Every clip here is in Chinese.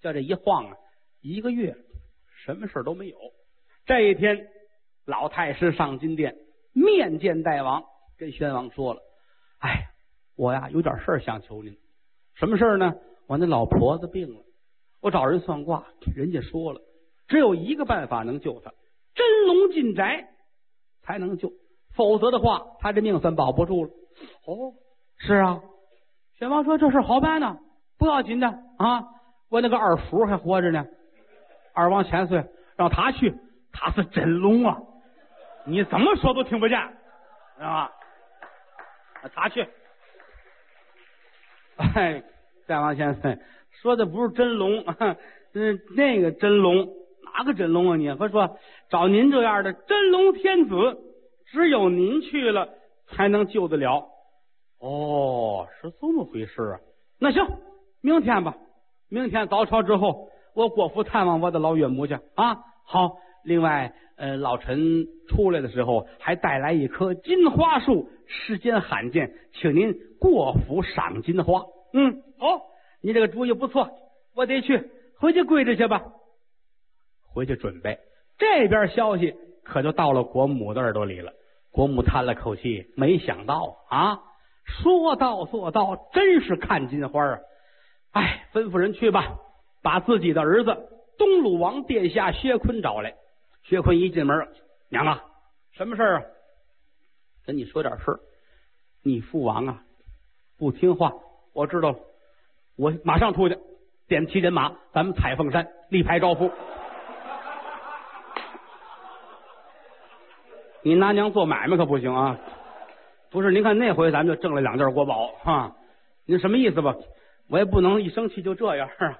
叫这一晃啊，一个月什么事都没有。这一天，老太师上金殿面见大王，跟宣王说了：“哎，我呀有点事儿想求您，什么事儿呢？我那老婆子病了，我找人算卦，人家说了，只有一个办法能救她，真龙进宅才能救，否则的话，他这命算保不住了。”哦，是啊，宣王说这事好办呢，不要紧的啊，我那个二叔还活着呢，二王千岁，让他去。他是真龙啊！你怎么说都听不见，知道吧？他去。哎，大王先生说的不是真龙，嗯，那个真龙，哪个真龙啊？你，快说找您这样的真龙天子，只有您去了才能救得了。哦，是这么回事啊？那行，明天吧，明天早朝之后，我过府探望我的老岳母去啊。好。另外，呃，老臣出来的时候还带来一棵金花树，世间罕见，请您过府赏金花。嗯，好，你这个主意不错，我得去，回去跪着去吧。回去准备，这边消息可就到了国母的耳朵里了。国母叹了口气，没想到啊，说到做到，真是看金花啊！哎，吩咐人去吧，把自己的儿子东鲁王殿下薛坤找来。薛坤一进门，娘啊，什么事儿啊？跟你说点事儿。你父王啊，不听话，我知道了。我马上出去，点齐人马，咱们彩凤山立牌招呼。你拿娘做买卖可不行啊！不是，您看那回咱们就挣了两件国宝啊！您什么意思吧？我也不能一生气就这样啊。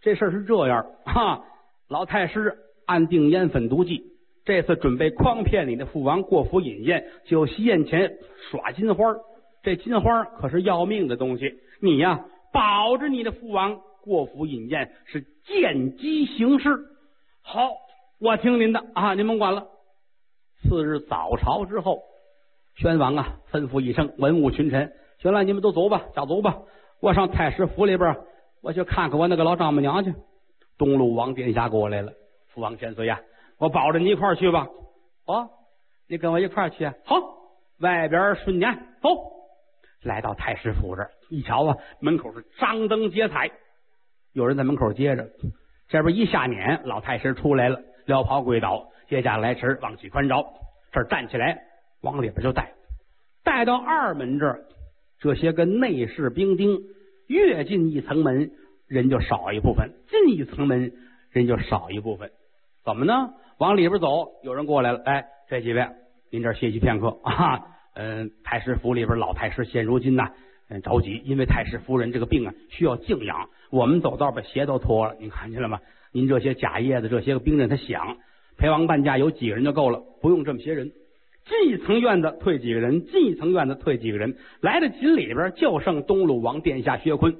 这事儿是这样啊，老太师。暗定烟粉毒计，这次准备诓骗你的父王过府饮宴，就席宴前耍金花这金花可是要命的东西，你呀保着你的父王过府饮宴是见机行事。好，我听您的啊，您甭管了。次日早朝之后，宣王啊吩咐一声文武群臣：“行了，你们都走吧，早走吧。我上太师府里边，我去看看我那个老丈母娘去。”东鲁王殿下过来了。父王千岁呀，我保着你一块儿去吧。哦，你跟我一块儿去。好，外边顺年走。来到太师府这一瞧啊，门口是张灯结彩，有人在门口接着。这边一下撵，老太师出来了，撩袍跪倒，接驾来迟，望起宽招。这站起来，往里边就带，带到二门这儿，这些个内侍兵丁，越进一层门，人就少一部分；进一层门，人就少一部分。怎么呢？往里边走，有人过来了。哎，这几位，您这歇息片刻 啊。嗯，太师府里边老太师现如今呐，嗯，着急，因为太师夫人这个病啊，需要静养。我们走道把鞋都脱了，您看见了吗？您这些假叶子，这些个兵刃，他想陪王伴驾有几个人就够了，不用这么些人。进一层院子退几个人，进一层院子退几个人，来到井里边就剩东鲁王殿下薛坤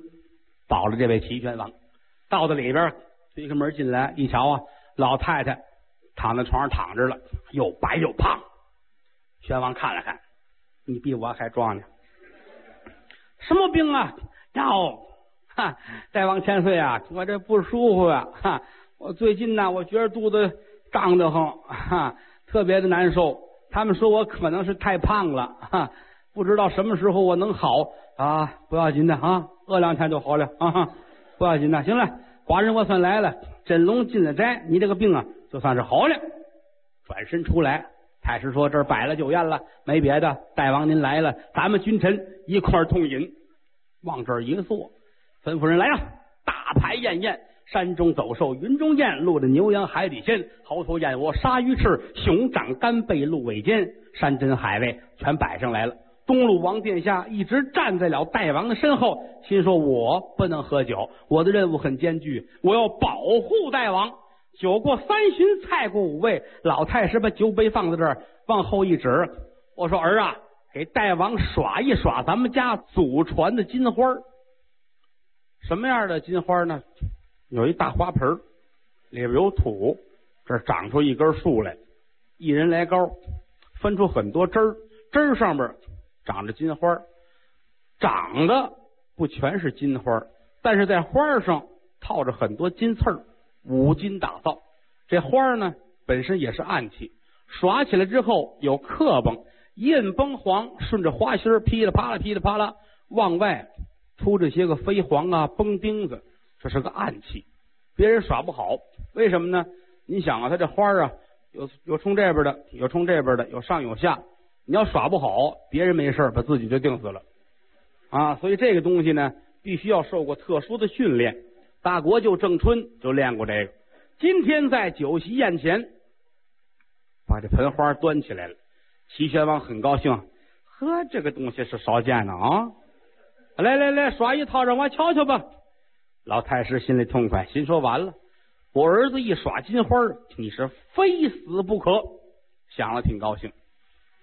保了这位齐宣王。到了里边推开门进来，一瞧啊。老太太躺在床上躺着了，又白又胖。宣王看了看，你比我还壮呢。什么病啊？哟，哈，大王千岁啊，我这不舒服啊！哈，我最近呢，我觉得肚子胀得慌，哈，特别的难受。他们说我可能是太胖了，哈，不知道什么时候我能好啊？不要紧的啊，饿两天就好了啊！不要紧的，行了，寡人我算来了。真龙进了斋，你这个病啊，就算是好了。转身出来，太师说：“这儿摆了酒宴了，没别的。大王您来了，咱们君臣一块痛饮。”往这儿一坐，吩咐人来了，大排宴宴。山中走兽，云中雁，陆的牛羊，海底鲜，猴头燕窝，鲨鱼翅，熊掌干贝，鹿尾尖，山珍海味全摆上来了。东鲁王殿下一直站在了大王的身后，心说：“我不能喝酒，我的任务很艰巨，我要保护大王。”酒过三巡，菜过五味，老太师把酒杯放在这儿，往后一指：“我说儿啊，给大王耍一耍咱们家祖传的金花什么样的金花呢？有一大花盆里边有土，这长出一根树来，一人来高，分出很多枝儿，枝儿上面。”长着金花长得不全是金花但是在花上套着很多金刺儿，五金打造。这花呢，本身也是暗器，耍起来之后有刻崩，印崩黄，顺着花心噼里啪啦噼里啪啦往外出这些个飞黄啊，崩钉子，这是个暗器，别人耍不好。为什么呢？你想啊，他这花啊，有有冲这边的，有冲这边的，有上有下。你要耍不好，别人没事把自己就定死了啊！所以这个东西呢，必须要受过特殊的训练。大国舅郑春就练过这个。今天在酒席宴前，把这盆花端起来了。齐宣王很高兴，呵，这个东西是少见的啊！来来来，耍一套让我瞧瞧吧。老太师心里痛快，心说完了，我儿子一耍金花，你是非死不可。想了挺高兴。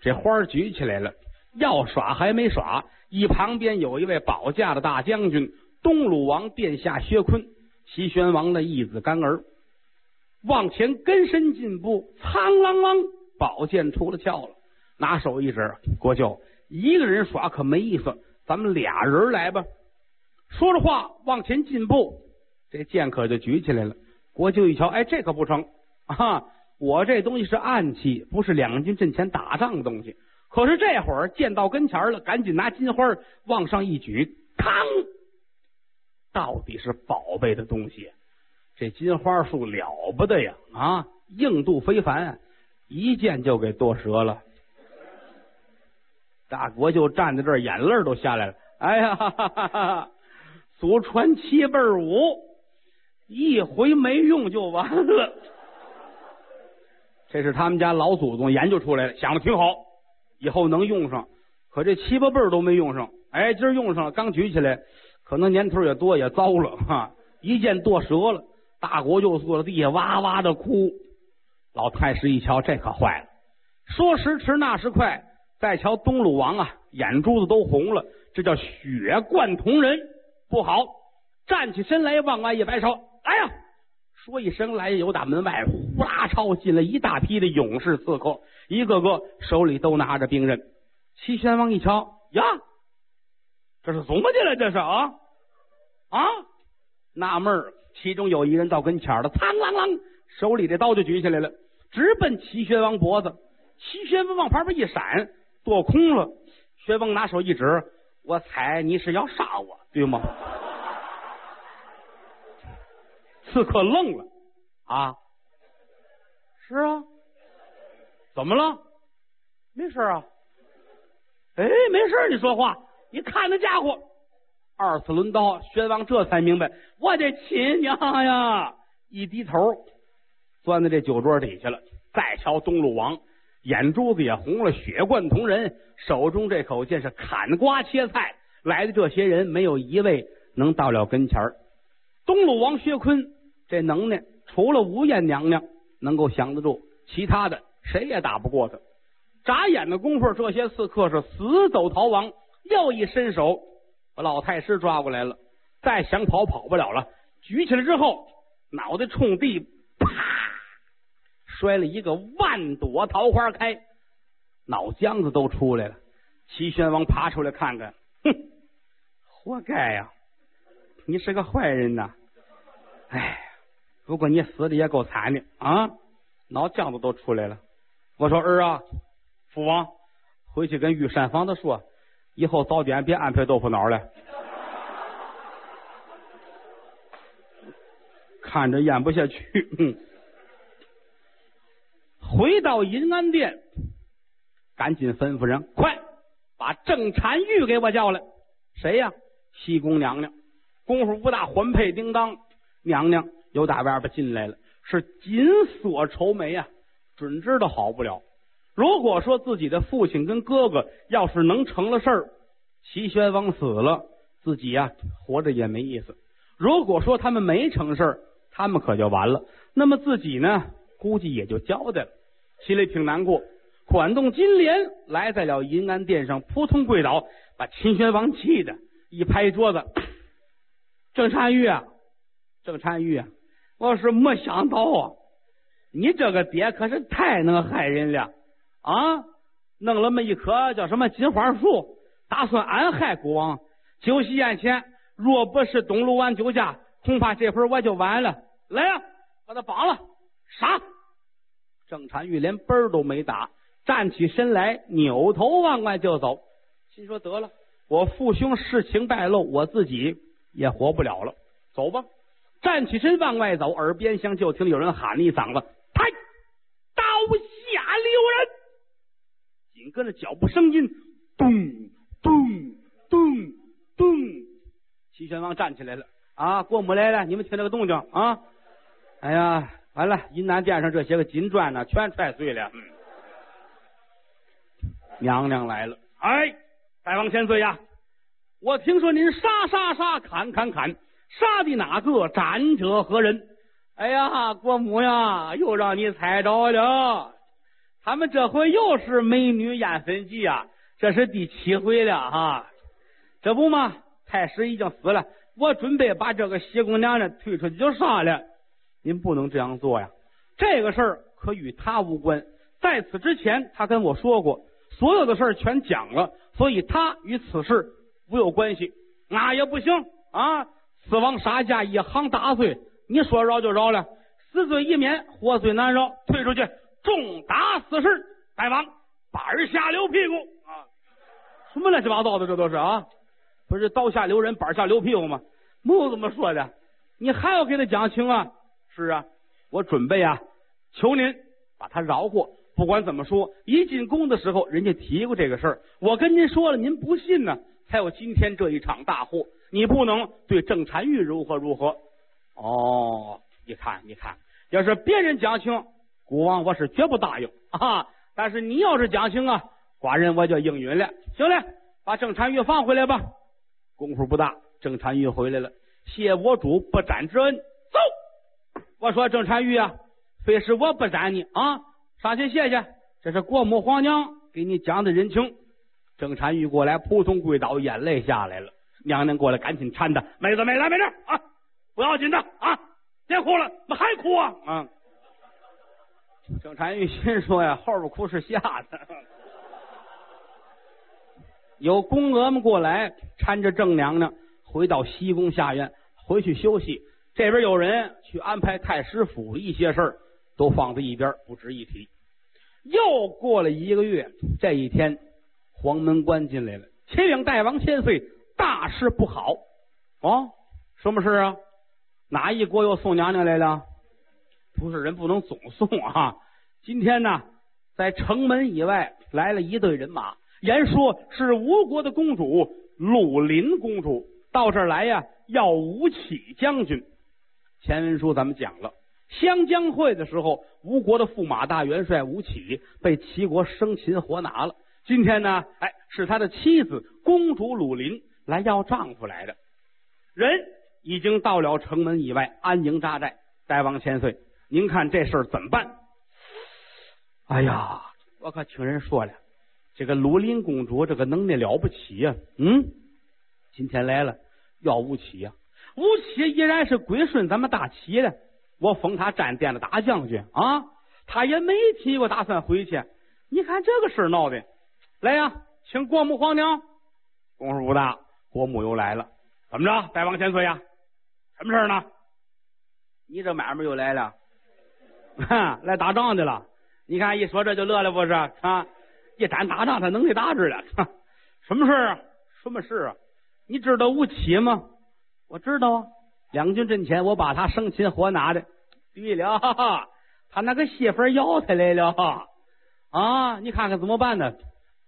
这花举起来了，要耍还没耍，一旁边有一位保驾的大将军，东鲁王殿下薛坤，齐宣王的义子干儿，往前跟身进步，苍啷啷，宝剑出了鞘了，拿手一指，国舅一个人耍可没意思，咱们俩人来吧。说着话往前进步，这剑可就举起来了。国舅一瞧，哎，这可不成啊！我这东西是暗器，不是两军阵前打仗的东西。可是这会儿剑到跟前了，赶紧拿金花往上一举，嘡！到底是宝贝的东西，这金花树了不得呀！啊，硬度非凡，一剑就给剁折了。大国舅站在这儿，眼泪都下来了。哎呀，哈哈哈哈祖传七辈武，一回没用就完了。这是他们家老祖宗研究出来的，想的挺好，以后能用上。可这七八辈儿都没用上，哎，今儿用上了，刚举起来，可能年头也多，也糟了哈，一剑剁折了。大国就坐在地下哇哇的哭。老太师一瞧，这可坏了。说时迟，那时快，再瞧东鲁王啊，眼珠子都红了，这叫血贯瞳人，不好。站起身来，往外一摆手，来呀！说一声来，有打门外呼啦超进来一大批的勇士刺客，一个个手里都拿着兵刃。齐宣王一瞧，呀，这是怎么的了？这是啊啊！纳闷儿，其中有一人到跟前了，苍啷啷，手里的刀就举起来了，直奔齐宣王脖子。齐宣王往旁边一闪，躲空了。宣王拿手一指，我猜你是要杀我，对吗？刺客愣了，啊，是啊，怎么了？没事啊，哎，没事你说话，你看那家伙，二次抡刀，宣王这才明白，我的亲娘呀！一低头，钻在这酒桌底下了。再瞧东鲁王，眼珠子也红了，血贯瞳仁，手中这口剑是砍瓜切菜。来的这些人，没有一位能到了跟前儿东鲁王薛坤。这能耐，除了吴艳娘娘能够降得住，其他的谁也打不过他。眨眼的功夫，这些刺客是死走逃亡。又一伸手，把老太师抓过来了。再想跑，跑不了了。举起来之后，脑袋冲地，啪，摔了一个万朵桃花开，脑浆子都出来了。齐宣王爬出来看看，哼，活该呀！你是个坏人呐！哎。不过你死的也够惨的啊，脑浆子都出来了。我说儿啊，父王回去跟御膳房的说，以后早点别安排豆腐脑了。看着咽不下去。回到银安殿，赶紧吩咐人，快把郑婵玉给我叫来。谁呀？西宫娘娘。功夫不大，环佩叮当，娘娘。又打外边进来了，是紧锁愁眉啊，准知道好不了。如果说自己的父亲跟哥哥要是能成了事儿，齐宣王死了，自己呀活着也没意思。如果说他们没成事儿，他们可就完了。那么自己呢，估计也就交代了，心里挺难过。管动金莲来在了银安殿上，扑通跪倒，把秦宣王气的一拍桌子：“郑婵玉啊，郑婵玉啊！”我是没想到啊，你这个爹可是太能害人了啊！弄了么一棵叫什么金花树，打算暗害国王。酒席宴前，若不是东鲁王酒驾，恐怕这会儿我就完了。来呀，把他绑了，杀！郑婵玉连奔儿都没打，站起身来，扭头往外就走。心说得了，我父兄事情败露，我自己也活不了了。走吧，站起身往外走，耳边厢就听有人喊了一嗓子：“抬，刀下留人！”紧跟着脚步声音，咚咚咚咚，齐宣王站起来了。啊，国母来了，你们听这个动静啊！哎呀，完了，银南殿上这些个金砖呢，全踹碎了。娘娘来了，哎，大王千岁呀！我听说您杀杀杀，砍砍砍，杀的哪个？斩者何人？哎呀，国母呀，又让你猜着了。他们这回又是美女艳粉记啊，这是第七回了哈。这不嘛，太师已经死了，我准备把这个西宫娘娘推出去就杀了。您不能这样做呀！这个事儿可与他无关。在此之前，他跟我说过，所有的事儿全讲了，所以他与此事无有关系。那也不行啊！死亡杀价一行大罪，你说饶就饶了，死罪一免，活罪难饶，退出去重打四十。大王板儿下留屁股啊！什么乱七八糟的，这都是啊！不是刀下留人，板下留屁股吗？没有这么说的，你还要给他讲情啊！是啊，我准备啊，求您把他饶过。不管怎么说，一进宫的时候，人家提过这个事儿，我跟您说了，您不信呢，才有今天这一场大祸。你不能对郑婵玉如何如何。哦，你看，你看，要是别人讲情，孤王我是绝不答应啊。但是你要是讲情啊，寡人我就应允了。行了，把郑婵玉放回来吧。功夫不大，郑婵玉回来了，谢我主不斩之恩。走。我说郑婵玉啊，非是我不斩你啊，上去谢谢，这是国母皇娘给你讲的人情。郑婵玉过来，扑通跪倒，眼泪下来了。娘娘过来，赶紧搀她，妹子，妹子，没事啊，不要紧的啊，别哭了，怎么还哭啊？啊！郑婵玉心说呀，后边哭是吓的。有宫娥们过来搀着郑娘娘回到西宫下院，回去休息。这边有人去安排太师府一些事儿，都放在一边不值一提。又过了一个月，这一天，黄门关进来了，启禀大王千岁，大事不好！哦，什么事啊？哪一国又送娘娘来了？不是人不能总送啊！今天呢，在城门以外来了一队人马，言说是吴国的公主鲁林公主到这儿来呀，要吴起将军。前文书咱们讲了，湘江会的时候，吴国的驸马大元帅吴起被齐国生擒活拿了。今天呢，哎，是他的妻子公主鲁林来要丈夫来的，人已经到了城门以外安营扎寨。大王千岁，您看这事儿怎么办？哎呀，我可听人说了，这个鲁林公主这个能耐了不起呀！嗯，今天来了要吴起呀。吴起依然是归顺咱们大齐的，我封他战殿的大将军啊，他也没提过打算回去。你看这个事闹的，来呀，请国母皇娘。功夫不大，国母又来了，怎么着，大王千岁呀？什么事儿呢？你这买卖又来了，来打仗的了。你看一说这就乐了，不是啊？一旦打仗，他能力大着了。什么事啊？什么事啊？你知道吴起吗？我知道啊，两军阵前，我把他生擒活拿的。对了，哈哈，他那个媳妇要他来了哈 啊！你看看怎么办呢？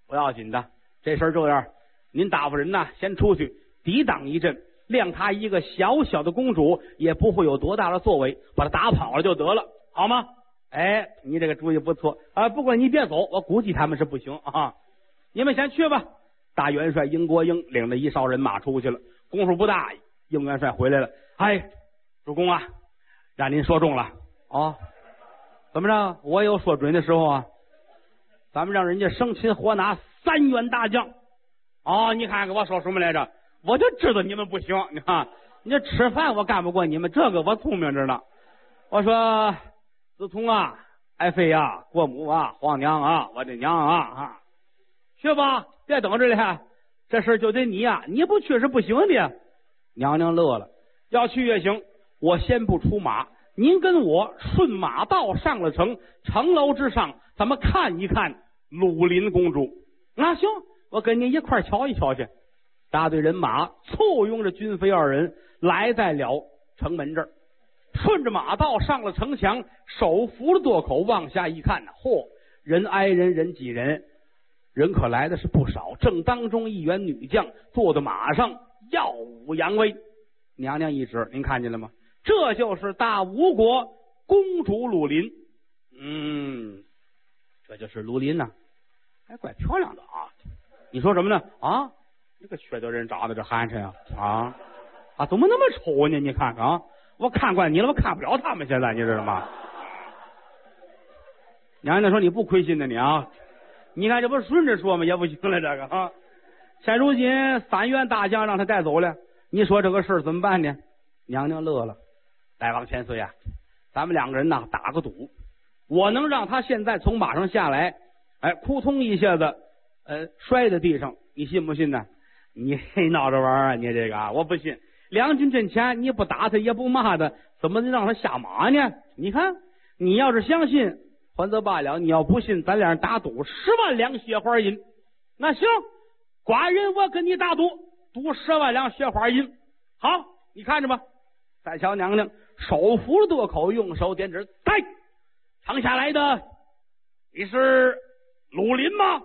不要紧的，这事儿这样，您打发人呐，先出去抵挡一阵，谅他一个小小的公主，也不会有多大的作为，把他打跑了就得了，好吗？哎，你这个主意不错啊。不过你别走，我估计他们是不行啊。你们先去吧。大元帅英国英领着一哨人马出去了，功夫不大。应元帅回来了，哎，主公啊，让您说中了啊！怎么着？我有说准的时候啊！咱们让人家生擒活拿三员大将啊！你看看我说什么来着？我就知道你们不行，你看，你这吃饭我干不过你们，这个我聪明着呢。我说，子通啊，爱妃呀，国母啊，皇娘啊，我的娘啊啊，去吧，别等着了，这事就得你呀，你不去是不行的。娘娘乐了，要去也行，我先不出马，您跟我顺马道上了城，城楼之上，咱们看一看鲁林公主。那行，我跟您一块瞧一瞧去。大队人马簇拥着军妃二人来在了城门这儿，顺着马道上了城墙，手扶着垛口往下一看，嚯，人挨人人挤人，人可来的是不少。正当中一员女将坐在马上，耀武扬威。娘娘一指，您看见了吗？这就是大吴国公主鲁林。嗯，这就是鲁林呐，还怪漂亮的啊！你说什么呢？啊？这个缺德人长得这寒碜啊啊啊！怎么那么丑呢？你看看啊！我看惯你了，我看不了他们。现在你知道吗？娘娘说你不亏心呢，你啊！你看这不顺着说吗？也不行了，这个啊！现如今三员大将让他带走了，你说这个事儿怎么办呢？娘娘乐了，大王千岁啊，咱们两个人呐打个赌，我能让他现在从马上下来，哎，扑通一下子，呃，摔在地上，你信不信呢？你 闹着玩啊！你这个我不信。两军阵前你不打他也不骂他，怎么能让他下马呢？你看，你要是相信，还则罢了；你要不信，咱俩人打赌十万两雪花银。那行，寡人我跟你打赌，赌十万两雪花银。好，你看着吧。再瞧娘娘手扶着垛口，用手点指，来，躺下来的，你是鲁林吗？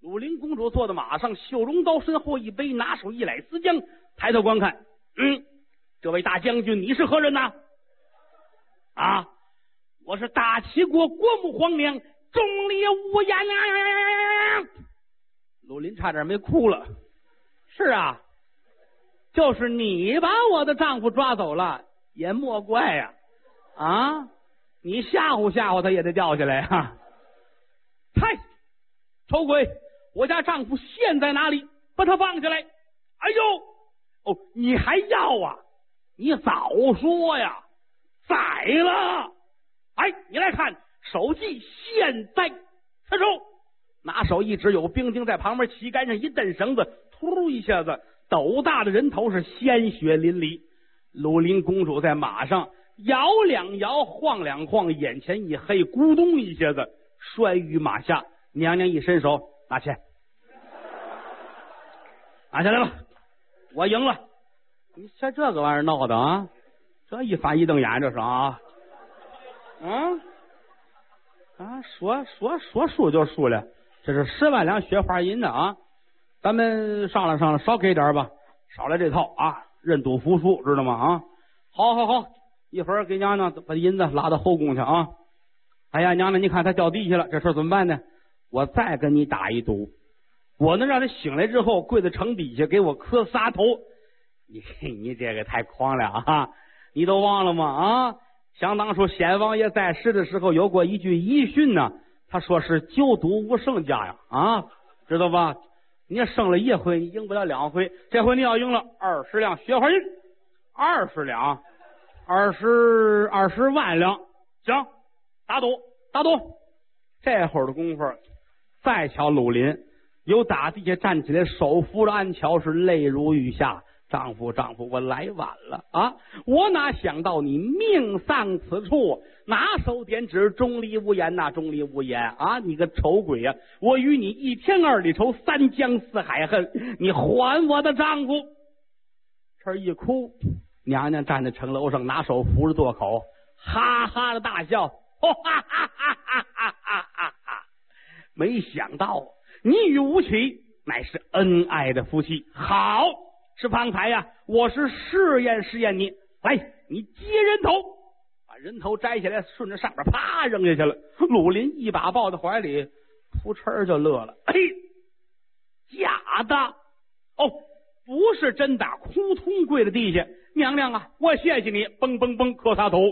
鲁林公主坐在马上，绣绒刀身后一背，拿手一揽丝缰，抬头观看。嗯，这位大将军，你是何人呐？啊，我是大齐国国母皇娘钟离无言啊！鲁林差点没哭了。是啊，就是你把我的丈夫抓走了，也莫怪呀！啊，你吓唬吓唬他也得掉下来哈！嗨，丑鬼！我家丈夫现在哪里？把他放下来！哎呦，哦，你还要啊？你早说呀！宰了！哎，你来看，手记现在插手，拿手一指，有兵丁在旁边旗杆上一蹬绳子，突一下子，斗大的人头是鲜血淋漓。鲁林公主在马上摇两摇，晃两晃，眼前一黑，咕咚一下子摔于马下。娘娘一伸手。拿钱，拿下来吧，我赢了。你像这个玩意儿闹的啊，这一翻一瞪眼，这是啊，嗯，啊，说说说输就输了，这是十万两雪花银子啊，咱们商量商量，少给点吧，少来这套啊，认赌服输，知道吗？啊，好，好，好，一会儿给娘娘把银子拉到后宫去啊。哎呀，娘娘，你看他掉地下了，这事怎么办呢？我再跟你打一赌，我能让他醒来之后跪在城底下给我磕仨头。你你这个太狂了啊！你都忘了吗？啊，想当初先王爷在世的时候有过一句遗训呢，他说是九赌无胜家呀啊，知道吧？你胜了一回，你赢不了两回。这回你要赢了二十两雪花银，二十两，二十二十万两，行，打赌打赌。这会儿的功夫。再瞧鲁林，由打地下站起来，手扶着鞍桥，是泪如雨下。丈夫，丈夫，我来晚了啊！我哪想到你命丧此处，拿手点指，钟离无言呐，钟离无言啊！你个丑鬼呀！我与你一天二里仇，三江四海恨，你还我的丈夫！这一哭，娘娘站在城楼上，拿手扶着垛口，哈哈的大笑，哈哈哈哈哈哈哈哈！没想到你与吴起乃是恩爱的夫妻，好是方才呀，我是试验试验你，来，你接人头，把人头摘下来，顺着上边啪扔下去了。鲁林一把抱在怀里，扑哧就乐了，嘿，假的哦，不是真的，扑通跪在地下，娘娘啊，我谢谢你，嘣嘣嘣磕仨头。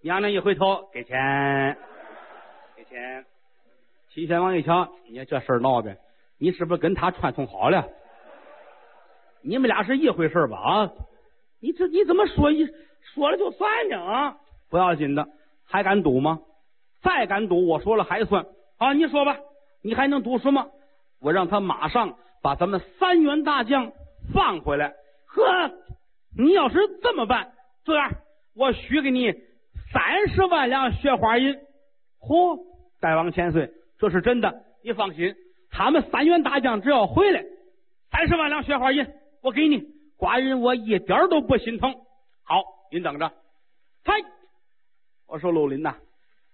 娘娘一回头，给钱，给钱。齐宣王一瞧，你这事儿闹的，你是不是跟他串通好了？你们俩是一回事吧？啊，你这你怎么说一说了就算呢？啊，不要紧的，还敢赌吗？再敢赌，我说了还算啊！你说吧，你还能赌什么？我让他马上把咱们三员大将放回来。呵，你要是这么办，这样我许给你三十万两雪花银。嚯，大王千岁，这是真的，你放心，他们三员大将只要回来，三十万两雪花银我给你。寡人我一点都不心疼。好，您等着。嗨，我说鲁林呐，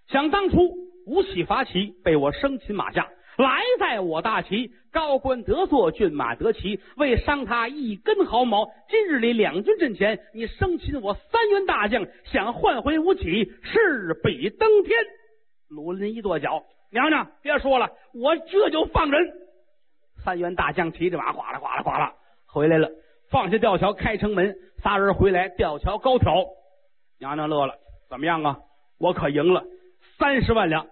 想当初吴起伐齐，被我生擒马下。来在我大齐，高官得坐，骏马得骑，为伤他一根毫毛。今日里两军阵前，你生擒我三员大将，想换回吴起，势比登天。鲁林一跺脚，娘娘别说了，我这就放人。三员大将骑着马，哗啦哗啦哗啦回来了，放下吊桥，开城门，仨人回来，吊桥高挑。娘娘乐了，怎么样啊？我可赢了，三十万两，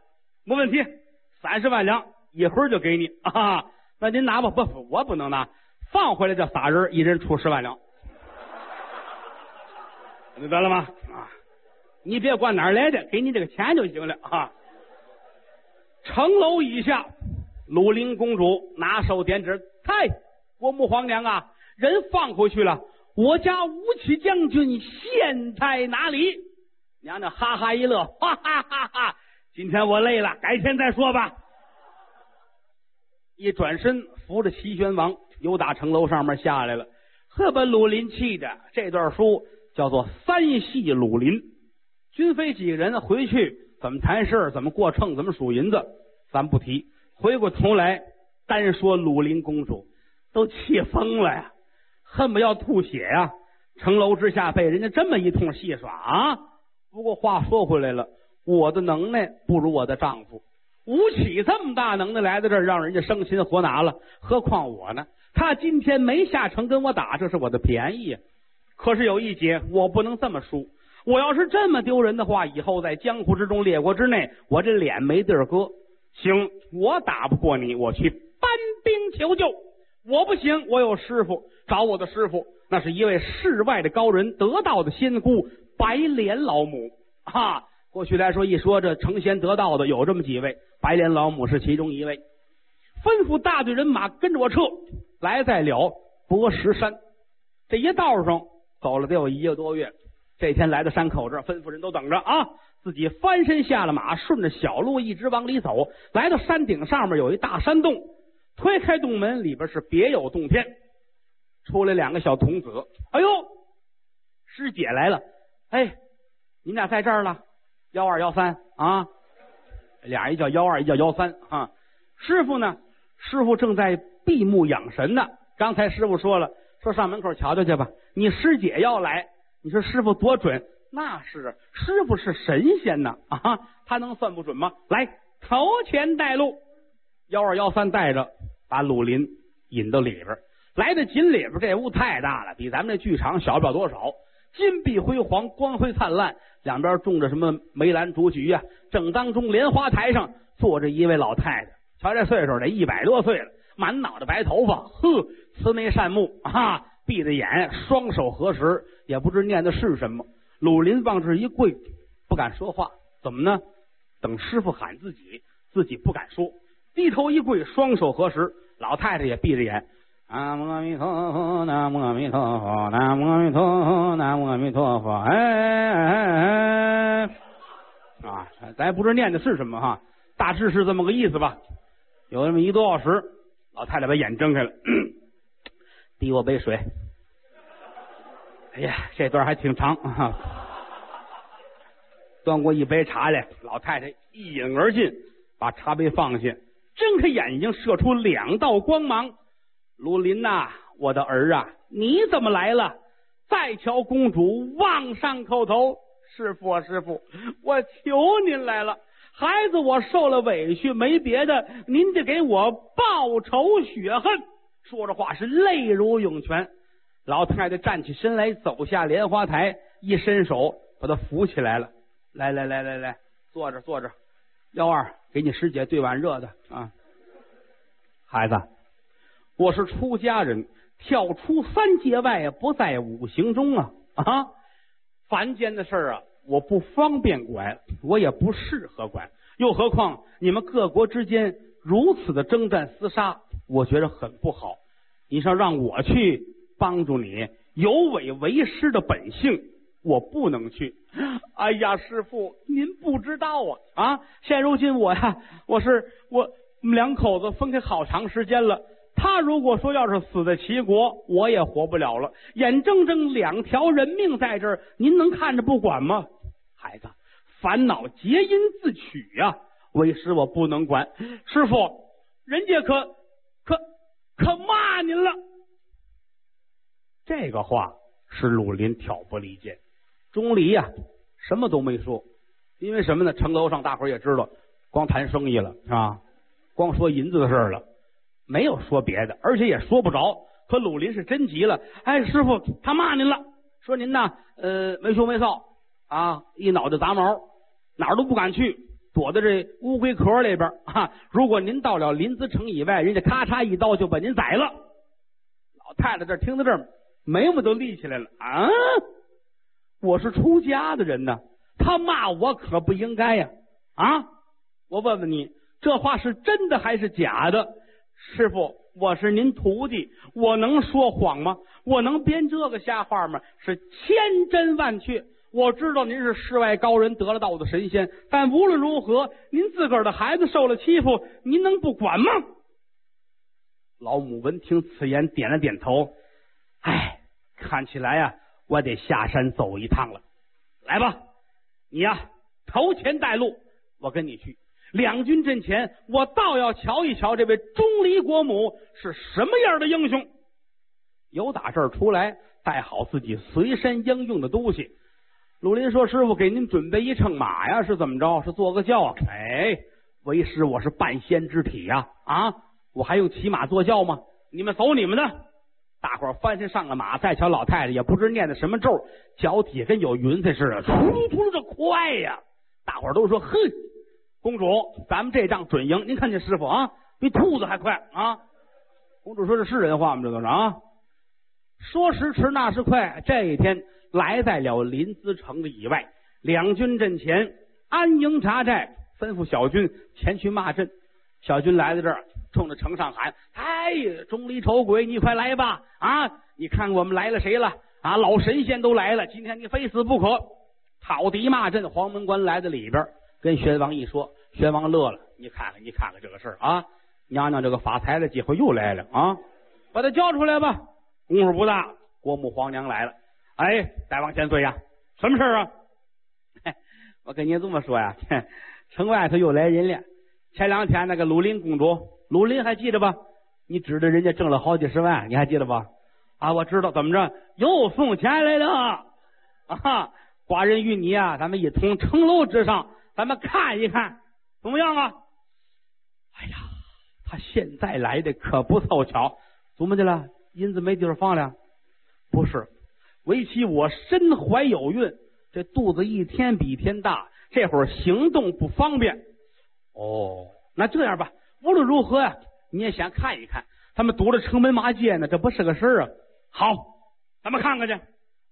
没问题，三十万两。一会儿就给你啊！那您拿吧，不，我不能拿，放回来这仨人，一人出十万两，明白了吗？啊，你别管哪儿来的，给你这个钱就行了啊。城楼以下，鲁陵公主拿手点指：“嗨，国母皇娘啊，人放回去了。我家吴起将军现在哪里？”娘娘哈哈一乐，哈哈哈哈！今天我累了，改天再说吧。一转身，扶着齐宣王，由打城楼上面下来了，呵，把鲁林气的。这段书叫做《三系鲁林》。军妃几个人回去怎么谈事儿怎么过秤，怎么数银子，咱不提。回过头来，单说鲁林公主，都气疯了呀，恨不要吐血呀！城楼之下被人家这么一通戏耍啊！不过话说回来了，我的能耐不如我的丈夫。吴起这么大能耐来到这儿，让人家生擒活拿了，何况我呢？他今天没下城跟我打，这是我的便宜。可是有一节，我不能这么输。我要是这么丢人的话，以后在江湖之中、列国之内，我这脸没地儿搁。行，我打不过你，我去搬兵求救。我不行，我有师傅，找我的师傅，那是一位世外的高人，得道的仙姑白莲老母啊。过去来说，一说这成仙得道的有这么几位。白莲老母是其中一位，吩咐大队人马跟着我撤，来在了博石山。这一道上走了得有一个多月。这天来到山口这儿，吩咐人都等着啊，自己翻身下了马，顺着小路一直往里走。来到山顶上面有一大山洞，推开洞门，里边是别有洞天。出来两个小童子，哎呦，师姐来了！哎，你俩在这儿了？幺二幺三啊！俩一叫幺二，一叫幺三啊！师傅呢？师傅正在闭目养神呢。刚才师傅说了，说上门口瞧瞧去吧。你师姐要来，你说师傅多准？那是师傅是神仙呐啊！他能算不准吗？来，头前带路，幺二幺三带着，把鲁林引到里边。来到井里边，这屋太大了，比咱们这剧场小不了多少。金碧辉煌，光辉灿烂。两边种着什么梅兰竹菊呀？正当中莲花台上坐着一位老太太，瞧这岁数得一百多岁了，满脑袋白头发，呵，慈眉善目啊，闭着眼，双手合十，也不知念的是什么。鲁林往这一跪，不敢说话，怎么呢？等师傅喊自己，自己不敢说，低头一跪，双手合十，老太太也闭着眼。南无阿弥陀佛，南无阿弥陀佛，南无阿弥陀佛，南无阿弥陀佛。哎哎哎！啊，咱也不知念的是什么哈，大致是这么个意思吧。有那么一个多小时，老太太把眼睁开了，递我杯水。哎呀，这段还挺长啊！端过一杯茶来，老太太一饮而尽，把茶杯放下，睁开眼睛，射出两道光芒。鲁林呐，我的儿啊，你怎么来了？再瞧公主往上叩头，师傅啊，师傅，我求您来了。孩子我受了委屈，没别的，您得给我报仇雪恨。说着话是泪如涌泉。老太太站起身来，走下莲花台，一伸手把他扶起来了。来来来来来，坐着坐着。幺二，给你师姐兑碗热的啊，孩子。我是出家人，跳出三界外，不在五行中啊啊！凡间的事儿啊，我不方便管，我也不适合管。又何况你们各国之间如此的征战厮杀，我觉得很不好。你说让我去帮助你，有违为师的本性，我不能去。哎呀，师傅，您不知道啊啊！现如今我呀，我是我我们两口子分开好长时间了。他如果说要是死在齐国，我也活不了了。眼睁睁两条人命在这儿，您能看着不管吗？孩子，烦恼皆因自取呀！为师我不能管。师傅，人家可可可骂您了。这个话是鲁林挑拨离间，钟离呀，什么都没说，因为什么呢？城楼上大伙也知道，光谈生意了是吧？光说银子的事了。没有说别的，而且也说不着。可鲁林是真急了，哎，师傅，他骂您了，说您呢，呃，没羞没臊啊，一脑袋杂毛，哪儿都不敢去，躲在这乌龟壳里边啊。如果您到了临淄城以外，人家咔嚓一刀就把您宰了。老太太这听到这儿，眉毛都立起来了啊！我是出家的人呢，他骂我可不应该呀！啊，我问问你，这话是真的还是假的？师傅，我是您徒弟，我能说谎吗？我能编这个瞎话吗？是千真万确。我知道您是世外高人，得了道的神仙，但无论如何，您自个儿的孩子受了欺负，您能不管吗？老母闻听此言，点了点头。哎，看起来呀，我得下山走一趟了。来吧，你呀，头前带路，我跟你去。两军阵前，我倒要瞧一瞧这位钟离国母是什么样的英雄。由打这儿出来，带好自己随身应用的东西。鲁林说：“师傅，给您准备一乘马呀，是怎么着？是坐个轿？哎，为师我是半仙之体呀，啊，我还用骑马坐轿吗？你们走你们的。”大伙翻身上了马，再瞧老太太，也不知念的什么咒，脚底下跟有云彩似的，突突突的快呀！大伙都说：“哼。”公主，咱们这仗准赢。您看这师傅啊，比兔子还快啊！公主说：“这是人话吗？这都是啊！”说时迟，那时快，这一天来在了临淄城的以外，两军阵前安营扎寨，吩咐小军前去骂阵。小军来到这儿，冲着城上喊：“哎，钟离丑鬼，你快来吧！啊，你看我们来了谁了？啊，老神仙都来了，今天你非死不可！”讨敌骂阵，黄门关来到里边。跟宣王一说，宣王乐了。你看看，你看看这个事儿啊！娘娘这个发财的机会又来了啊！把他叫出来吧。功夫不大，国母皇娘来了。哎，大王千岁呀！什么事儿啊？我跟你这么说呀，城外头又来人了。前两天那个鲁林公主，鲁林还记得吧？你指着人家挣了好几十万，你还记得吧？啊，我知道。怎么着？又送钱来了啊！寡人与你啊，咱们一同城楼之上。咱们看一看怎么样啊？哎呀，他现在来的可不凑巧，怎么的了？银子没地方放了？不是，为其我身怀有孕，这肚子一天比一天大，这会儿行动不方便。哦，那这样吧，无论如何呀，你也先看一看。他们堵着城门马街呢，这不是个事儿啊。好，咱们看看去。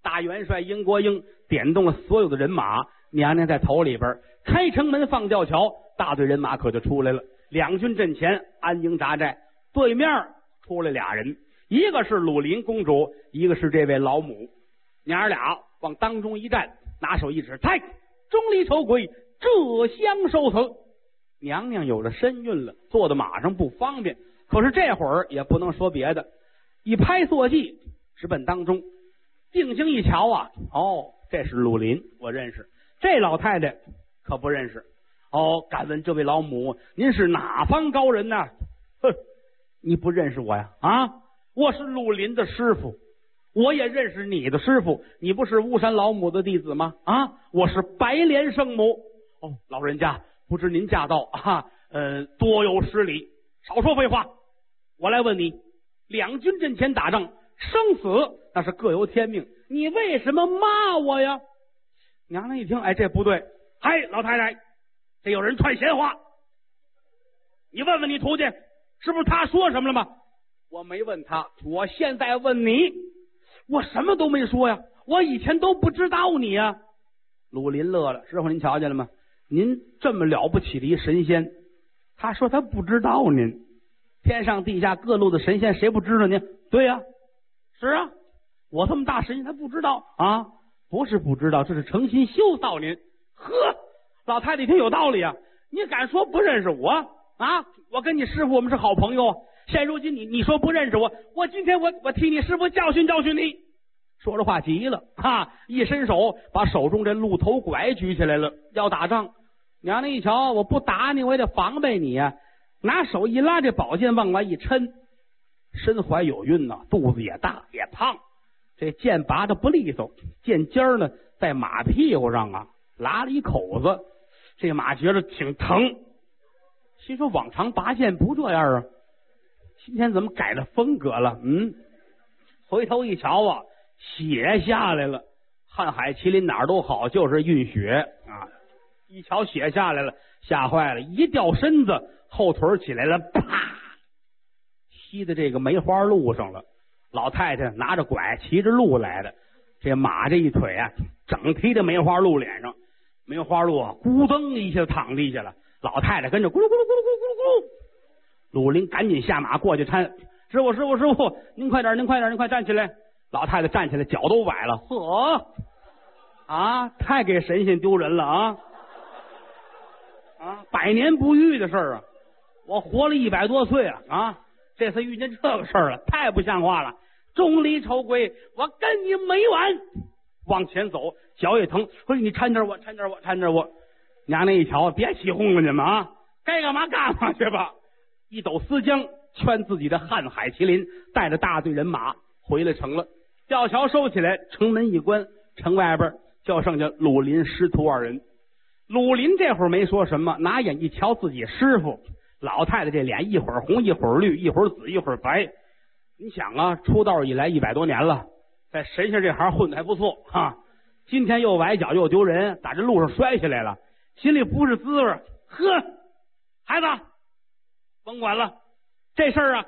大元帅英国英点动了所有的人马，娘娘在头里边。开城门放吊桥，大队人马可就出来了。两军阵前安营扎寨，对面出来俩人，一个是鲁林公主，一个是这位老母。娘儿俩往当中一站，拿手一指：“太钟离丑鬼，这厢受死。”娘娘有了身孕了，坐在马上不方便。可是这会儿也不能说别的，一拍坐骑，直奔当中。定睛一瞧啊，哦，这是鲁林，我认识这老太太。可不认识哦，敢问这位老母，您是哪方高人呢？哼，你不认识我呀？啊，我是鲁林的师傅，我也认识你的师傅。你不是巫山老母的弟子吗？啊，我是白莲圣母。哦，老人家，不知您驾到啊？呃，多有失礼，少说废话。我来问你，两军阵前打仗，生死那是各有天命，你为什么骂我呀？娘娘一听，哎，这不对。嗨，老太太，这有人传闲话。你问问你徒弟，是不是他说什么了吗？我没问他，我现在问你，我什么都没说呀，我以前都不知道你呀。鲁林乐了，师傅您瞧见了吗？您这么了不起的一神仙，他说他不知道您。天上地下各路的神仙，谁不知道您？对呀，是啊，我这么大神仙他不知道啊？不是不知道，这是诚心修造您。呵，老太太一听有道理啊！你敢说不认识我啊？我跟你师傅我们是好朋友。现如今你你说不认识我，我今天我我替你师傅教训教训你。说着话急了，哈！一伸手把手中这鹿头拐举起来了，要打仗。娘娘一瞧，我不打你，我也得防备你呀！拿手一拉这宝剑，往外一抻，身怀有孕呐，肚子也大也胖，这剑拔的不利索，剑尖儿呢在马屁股上啊拉了一口子，这马觉得挺疼，心说往常拔剑不这样啊，今天怎么改了风格了？嗯，回头一瞧啊，血下来了，瀚海麒麟哪儿都好，就是运血啊！一瞧血下来了，吓坏了，一掉身子，后腿起来了，啪，踢在这个梅花鹿上了。老太太拿着拐，骑着鹿来的，这马这一腿啊，整踢在梅花鹿脸上，梅花鹿啊，咕噔一下躺地下了。老太太跟着咕噜咕噜咕噜咕噜咕噜咕噜，鲁林赶紧下马过去搀师傅，师傅，师傅，您快点，您快点，您快站起来。老太太站起来，脚都崴了，呵，啊，太给神仙丢人了啊！啊，百年不遇的事儿啊！我活了一百多岁了啊，这次遇见这个事儿了，太不像话了！钟离愁归，我跟你没完！往前走，脚也疼，说你搀点我，搀点我，搀点我。娘娘一瞧，别起哄了，你们啊，该干嘛干嘛去吧。一抖丝缰，圈自己的瀚海麒麟，带着大队人马回了城了。吊桥收起来，城门一关，城外边就剩下鲁林师徒二人。鲁林这会儿没说什么，拿眼一瞧自己师傅，老太太这脸一会儿红一会儿绿，一会儿紫一会儿白。你想啊，出道以来一百多年了，在神仙这行混的还不错哈。今天又崴脚又丢人，打这路上摔下来了，心里不是滋味。呵，孩子，甭管了，这事儿啊，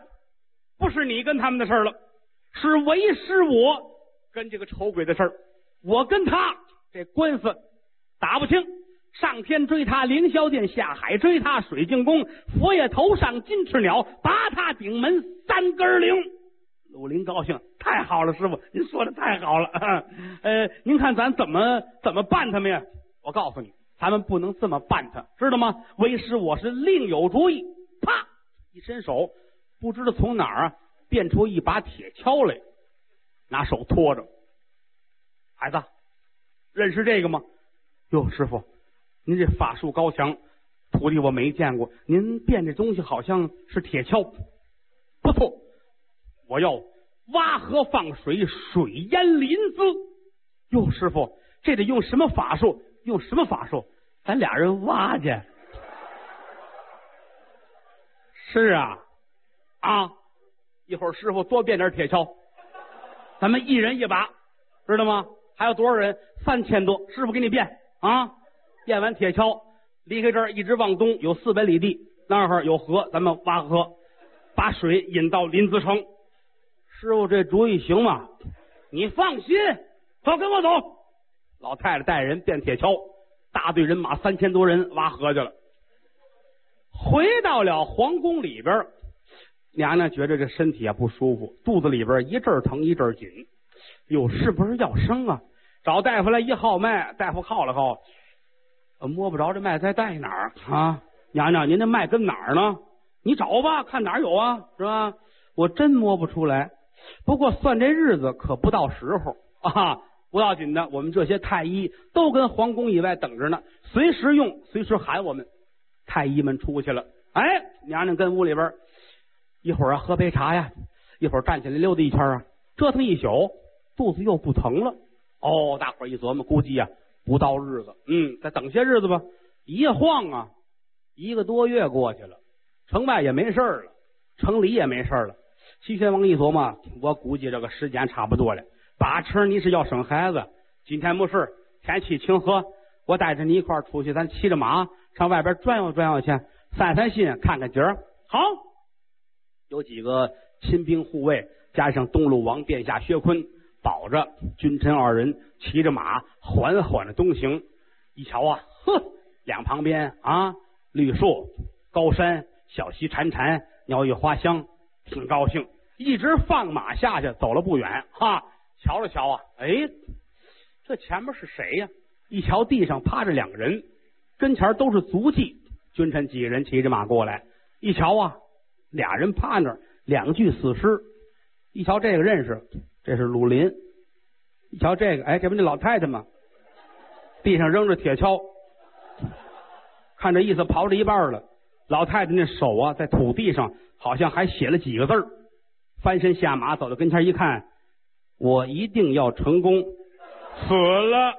不是你跟他们的事儿了，是为师我跟这个丑鬼的事儿。我跟他这官司打不清。上天追他凌霄殿，下海追他水晶宫，佛爷头上金翅鸟，拔他顶门三根铃。鲁林高兴，太好了，师傅，您说的太好了。呃，您看咱怎么怎么办他们呀？我告诉你，咱们不能这么办他，知道吗？为师我是另有主意。啪，一伸手，不知道从哪儿啊变出一把铁锹来，拿手托着。孩子，认识这个吗？哟，师傅。您这法术高强，徒弟我没见过。您变这东西好像是铁锹，不错。我要挖河放水，水淹林子。哟，师傅，这得用什么法术？用什么法术？咱俩人挖去。是啊，啊，一会儿师傅多变点铁锹，咱们一人一把，知道吗？还有多少人？三千多。师傅给你变啊。变完铁锹，离开这儿一直往东有四百里地，那儿有河，咱们挖河，把水引到临淄城。师傅，这主意行吗？你放心，走，跟我走。老太太带人变铁锹，大队人马三千多人挖河去了。回到了皇宫里边，娘娘觉得这身体啊不舒服，肚子里边一阵疼一阵紧，哟，是不是要生啊？找大夫来一号脉，大夫号了号。摸不着这脉在在哪儿啊？娘娘，您这脉跟哪儿呢？你找吧，看哪儿有啊，是吧？我真摸不出来。不过算这日子可不到时候啊，不要紧的。我们这些太医都跟皇宫以外等着呢，随时用，随时喊我们。太医们出去了，哎，娘娘跟屋里边，一会儿啊喝杯茶呀，一会儿站起来溜达一圈啊，折腾一宿，肚子又不疼了。哦，大伙儿一琢磨，估计呀。不到日子，嗯，再等些日子吧。一晃啊，一个多月过去了，城外也没事了，城里也没事了。齐宣王一琢磨，我估计这个时间差不多了。八成你是要生孩子，今天没事，天气晴和，我带着你一块出去，咱骑着马上外边转悠转悠去，散散心，看看景儿。好，有几个亲兵护卫，加上东路王殿下薛坤。保着君臣二人骑着马缓缓的东行，一瞧啊，呵，两旁边啊，绿树、高山、小溪潺潺，鸟语花香，挺高兴。一直放马下去，走了不远，哈，瞧了瞧啊，哎，这前面是谁呀？一瞧地上趴着两个人，跟前都是足迹。君臣几个人骑着马过来，一瞧啊，俩人趴那儿，两具死尸。一瞧这个认识，这是鲁林。一瞧这个，哎，这不那老太太吗？地上扔着铁锹，看这意思刨着一半了。老太太那手啊，在土地上好像还写了几个字儿。翻身下马，走到跟前一看，我一定要成功，死了。